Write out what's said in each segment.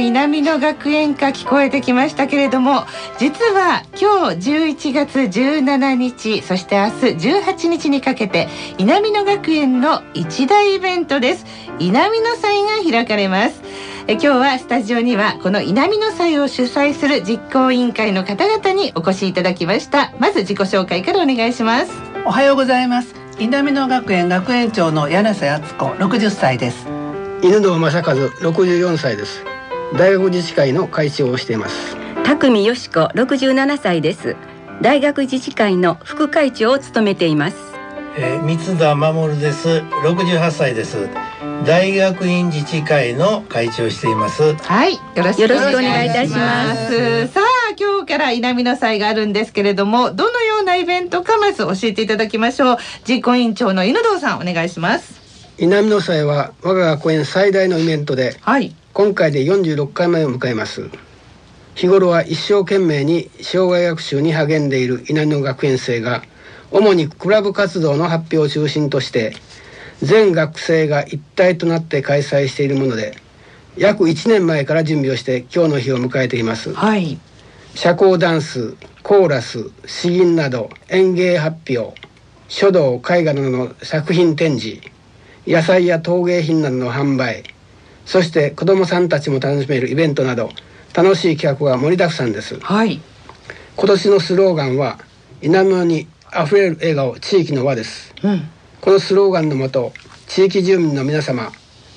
南の学園歌聞こえてきましたけれども実は今日11月17日そして明日18日にかけて南の学園の一大イベントです。南の祭が開かれます。え今日はスタジオにはこの稲美の祭を主催する実行委員会の方々にお越しいただきました。まず自己紹介からお願いします。おはようございます。稲美野学園学園長の柳瀬敦子60歳です。犬堂正和64歳です大学自治会の会長をしています。匠よし子67歳です。大学自治会の副会長を務めています、えー、三田守です。68歳です。大学院自治会の会長しています。はいよろしくお願いいたします。さあ今日から稲美の祭があるんですけれどもどのようなイベントかまず教えていただきましょう。実行委員長の犬堂さんお願いします。稲美の祭は我が学園最大のイベントで、はい、今回で46回目を迎えます。日頃は一生懸命に障害学習に励んでいる稲美の学園生が主にクラブ活動の発表を中心として全学生が一体となって開催しているもので約1年前から準備をして今日の日を迎えています、はい、社交ダンスコーラス詩吟など演芸発表書道絵画などの作品展示野菜や陶芸品などの販売そして子どもさんたちも楽しめるイベントなど楽しい企画が盛りだくさんです、はい、今年のスローガンは「稲村にあふれる笑顔地域の輪」です、うん。このスローガンのもと地域住民の皆様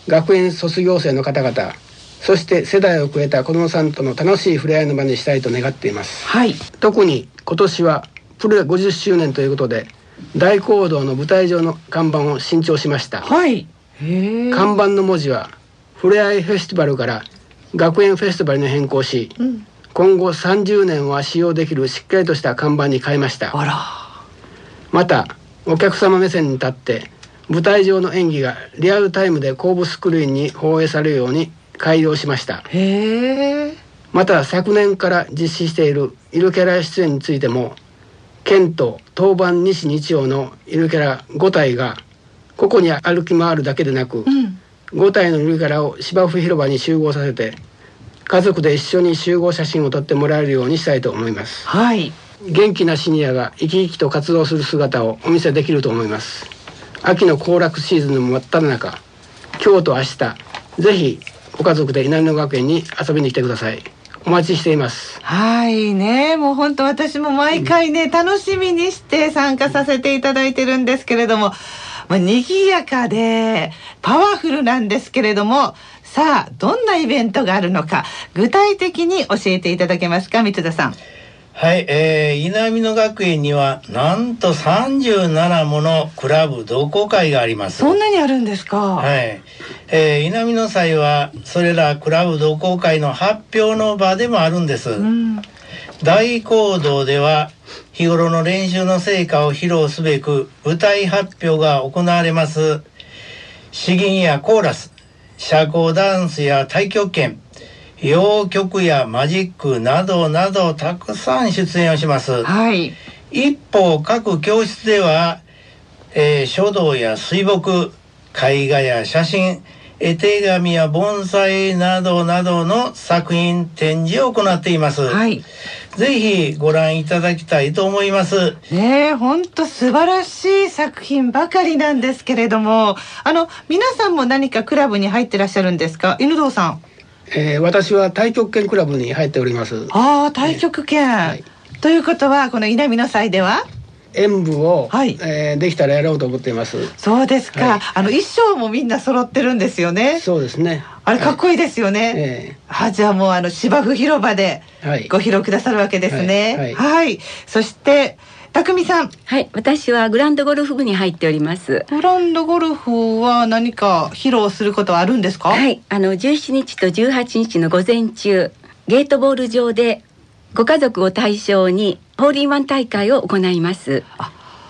学園卒業生の方々そして世代を超えた子どもさんとの楽しい触れ合いの場にしたいと願っています、はい、特に今年はプロ50周年ということで大講堂の舞台上の看板を新調しました、はい、看板の文字はふれあいフェスティバルから学園フェスティバルに変更し、うん、今後30年は使用できるしっかりとした看板に変えました。またお客様目線に立って舞台上の演技がリアルタイムで後部スクリーンに放映されるように改良しました。また昨年から実施しているイルキャラ出演についても県と当番西日曜のイルキャラ5体がここに歩き回るだけでなく、うん、5体のイルキャラを芝生広場に集合させて家族で一緒に集合写真を撮ってもらえるようにしたいと思います。はい。元気なシニアが生き生きと活動する姿をお見せできると思います。秋の行楽シーズンの真っ只中今日と明日ぜひご家族で稲野学園に遊びに来てください。お待ちしています。はい。ねもう本当私も毎回ね、うん、楽しみにして参加させていただいてるんですけれどもまあ、賑やかでパワフルなんですけれどもさあどんなイベントがあるのか具体的に教えていただけますか三田さん。はい、えー、稲美野学園にはなんと37ものクラブ同好会があります。そんなにあるんですか？はい、えー、稲美野祭はそれらクラブ同好会の発表の場でもあるんです、うん、大講堂では日頃の練習の成果を披露すべく舞台発表が行われます詩吟やコーラス社交ダンスや太極拳洋曲やマジックなどなどたくさん出演をします。はい。一方、各教室では、えー、書道や水墨、絵画や写真、絵手紙や盆栽などなどの作品展示を行っています。はい。ぜひご覧いただきたいと思います。ねえ本当素晴らしい作品ばかりなんですけれども。あの皆さんも何かクラブに入ってらっしゃるんですか？犬堂さん。えー、私は太極拳クラブに入っております。ああ太極拳、はい、ということはこの稲美の祭では演舞を、はい、えー、できたらやろうと思っています。そうですか。はい、あの衣装もみんな揃ってるんですよね。そうですね。あれかっこいいですよね。はい、えー、あじゃあもうあの芝生広場でご披露くださるわけですね。はい。はい、そして匠さん。はい、私はグランドゴルフ部に入っております。グランドゴルフは何か披露することはあるんですか？はい、あの17日と18日の午前中、ゲートボール上でご家族を対象にホールインワン大会を行います。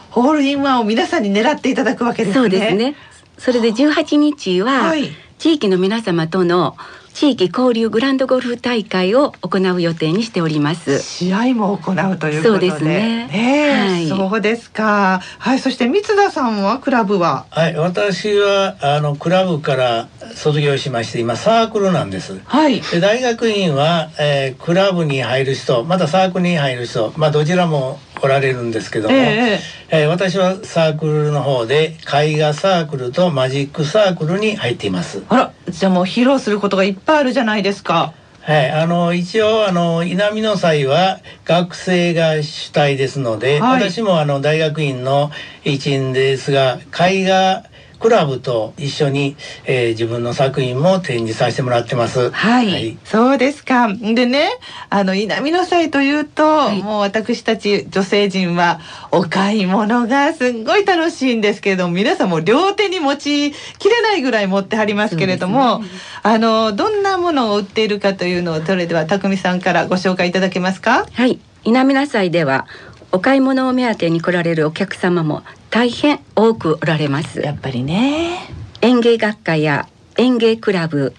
ホールインワンを皆さんに狙っていただくわけですね。そうですね。それで18日は、地域の皆様との地域交流グランドゴルフ大会を行う予定にしております。試合も行うということで。そうですね、はい、そうですか。はいそして三田さんはクラブは？はい私はあのクラブから卒業しまして今サークルなんです。はい。で大学院は、えー、クラブに入る人またサークルに入る人まあどちらもおられるんですけども、えー、えー、私はサークルの方で絵画サークルとマジックサークルに入っています。あらじゃあもう披露することがいっぱいあるじゃないですか。はい、あの一応あの稲美の祭は学生が主体ですので、はい、私もあの大学院の一員ですが絵画クラブと一緒に、えー、自分の作品も展示させてもらってます。はい、はい、そうですか。でね、あの稲美の祭というと、はい、もう私たち女性陣はお買い物がすんごい楽しいんですけれども、皆さんも両手に持ちきれないぐらい持ってはりますけれども、ね、あのどんなものを売っているかというのをそれでは匠さんからご紹介いただけますか？はい、稲美の祭ではお買い物を目当てに来られるお客様も大変多くおられます。やっぱりね。園芸学科や園芸クラブ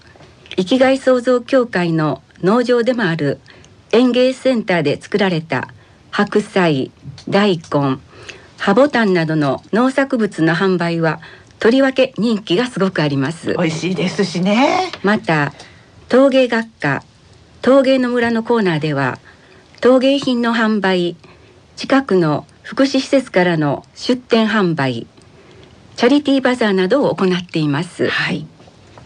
生きがい創造協会の農場でもある園芸センターで作られた白菜大根葉ボタンなどの農作物の販売はとりわけ人気がすごくあります。美味しいですしね。また陶芸学科陶芸の村のコーナーでは陶芸品の販売近くの福祉施設からの出店販売チャリティーバザーなどを行っています、はい、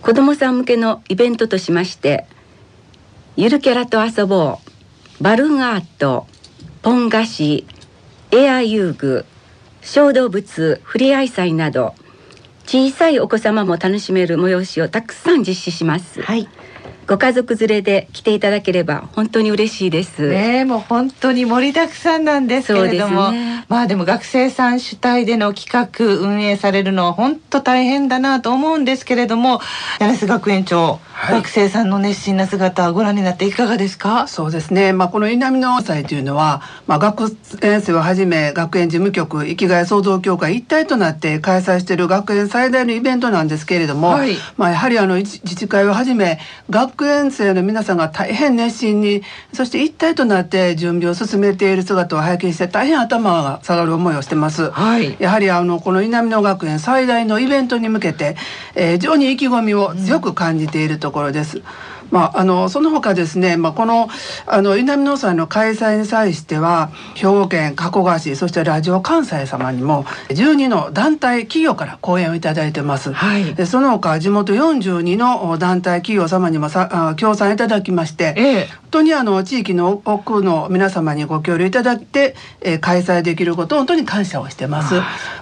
子どもさん向けのイベントとしましてゆるキャラと遊ぼうバルーンアートポン菓子エア遊具小動物ふれあい祭など小さいお子様も楽しめる催しをたくさん実施します、はい、ご家族連れで来ていただければ本当に嬉しいです。ねもう本当に盛りだくさんなんですけれども、ね、まあでも学生さん主体での企画運営されるのは本当大変だなと思うんですけれども、柳瀬学園長、はい、学生さんの熱心な姿ご覧になっていかがですか？そうですね。まあこの稲美の祭というのは、まあ学園生をはじめ学園事務局生きがい創造協会一体となって開催している学園最大のイベントなんですけれども、はい、まあやはりあの自治会をはじめ学学園生の皆さんが大変熱心にそして一体となって準備を進めている姿を拝見して大変頭が下がる思いをしてます、はい、やはりあのこの稲美野学園最大のイベントに向けて、えー、非常に意気込みを強く感じているところです、うんまあ、あのその他ですね、まあ、このあの稲美農祭の開催に際しては兵庫県加古川市そしてラジオ関西様にも12の団体企業から講演をいただいてます、はい、でその他地元42の団体企業様にもさ協賛いただきまして、ええ、本当にあの地域の奥の皆様にご協力いただいて、えー、開催できること本当に感謝をしてます。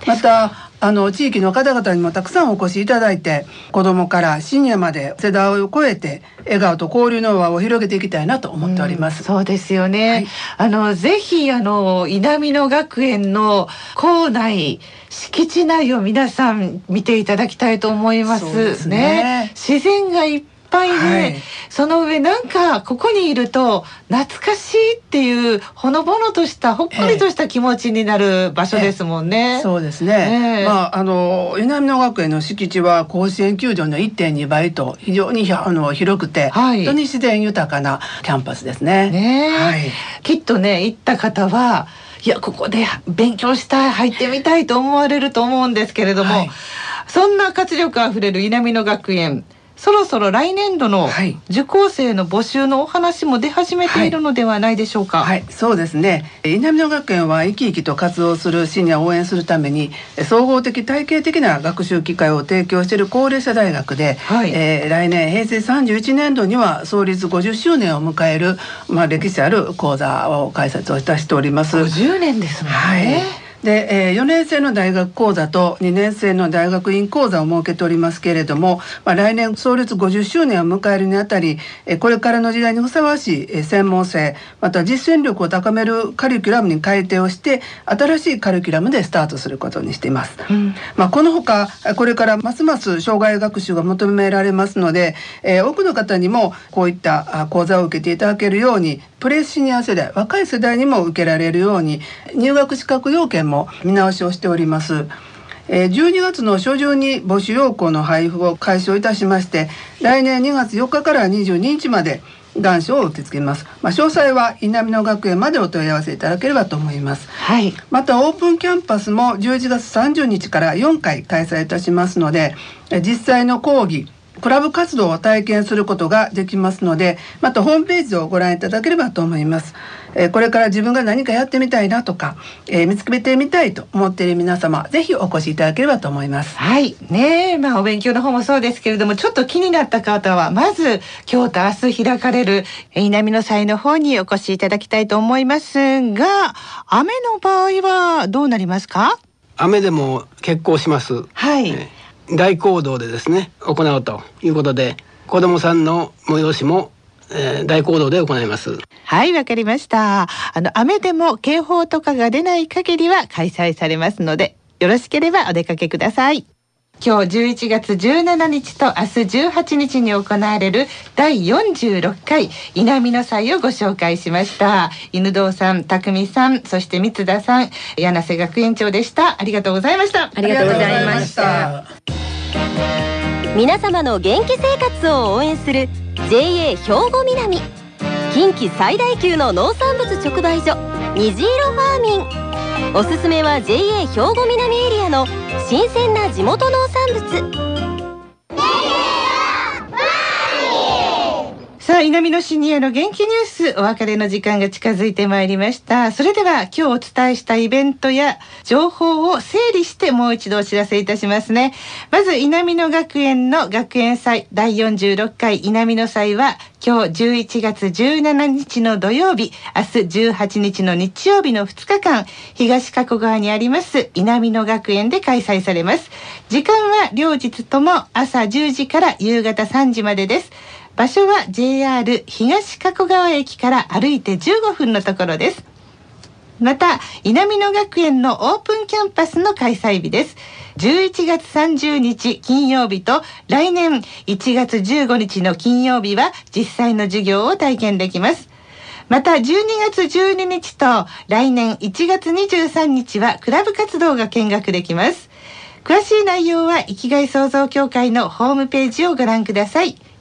またあの地域の方々にもたくさんお越しいただいて子どもからシニアまで世代を超えて笑顔と交流の輪を広げていきたいなと思っております。うそうですよね。はい、あのぜひあの稲美野学園の校内敷地内を皆さん見ていただきたいと思います。すねね自然がいっぱいで、はい、その上なんかここにいると懐かしいっていうほのぼのとしたほっこりとした気持ちになる場所ですもんね。えー、そうですね。えー、まああの南野学園の敷地は甲子園球場の1.2倍と非常にあの広くて、はい、本当に自然豊かなキャンパスですね。ねはい、きっとね行った方はいやここで勉強したい入ってみたいと思われると思うんですけれども、はい、そんな活力あふれる稲美野学園そろそろ来年度の受講生の募集のお話も出始めているのではないでしょうか。はい、はい、そうですね。稲美野学園は生き生きと活動するシニアを応援するために総合的体系的な学習機会を提供している高齢者大学で、はい、えー、来年平成31年度には創立50周年を迎えるまあ歴史ある講座を開催をいたしております。50年ですね。はい。で、えー、4年生の大学講座と2年生の大学院講座を設けておりますけれども、まあ、来年創立50周年を迎えるにあたり、えー、これからの時代にふさわしい、えー、専門性また実践力を高めるカリキュラムに改定をして新しいカリキュラムでスタートすることにしています。うん、まあ、このほかこれからますます障害学習が求められますので、えー、多くの方にもこういった講座を受けていただけるようにプレシニア世代若い世代にも受けられるように入学資格要件も見直しをしております。12月の初旬に募集要項の配布を開始をいたしまして来年2月4日から22日まで願書を受け付けます。まあ、詳細は稲美野学園までお問い合わせいただければと思います。はい。またオープンキャンパスも11月30日から4回開催いたしますので、実際の講義クラブ活動を体験することができますのでまたホームページをご覧いただければと思います、えー、これから自分が何かやってみたいなとか、えー、見つけてみたいと思っている皆様ぜひお越しいただければと思います。はい。ねまあお勉強の方もそうですけれどもちょっと気になった方はまず今日と明日開かれる稲美の祭の方にお越しいただきたいと思いますが雨の場合はどうなりますか？雨でも結構します。はい、えー大講堂でですね行うということで子どもさんの催しもえー、大講堂で行います。はいわかりました。あの雨でも警報とかが出ない限りは開催されますのでよろしければお出かけください。今日11月17日と明日18日に行われる第46回稲美の祭をご紹介しました。犬堂さん匠さんそして三田さん柳瀬学園長でした。ありがとうございました。ありがとうございました皆様の元気生活を応援する JA 兵庫南。近畿最大級の農産物直売所虹色ファーミン。おすすめは JA 兵庫南エリアの新鮮な地元農産物。さあ、南のシニアの元気ニュース、お別れの時間が近づいてまいりました。それでは、今日お伝えしたイベントや情報を整理してもう一度お知らせいたしますね。まず、南野学園の学園祭第46回南野祭は、今日11月17日の土曜日、明日18日の日曜日の2日間、東加古川にあります南野学園で開催されます。時間は両日とも朝10時から夕方3時までです。場所は JR 東加古川駅から歩いて15分のところです。また、稲美野学園のオープンキャンパスの開催日です。11月30日金曜日と来年1月15日の金曜日は実際の授業を体験できます。また12月12日と来年1月23日はクラブ活動が見学できます。詳しい内容は生きがい創造協会のホームページをご覧ください。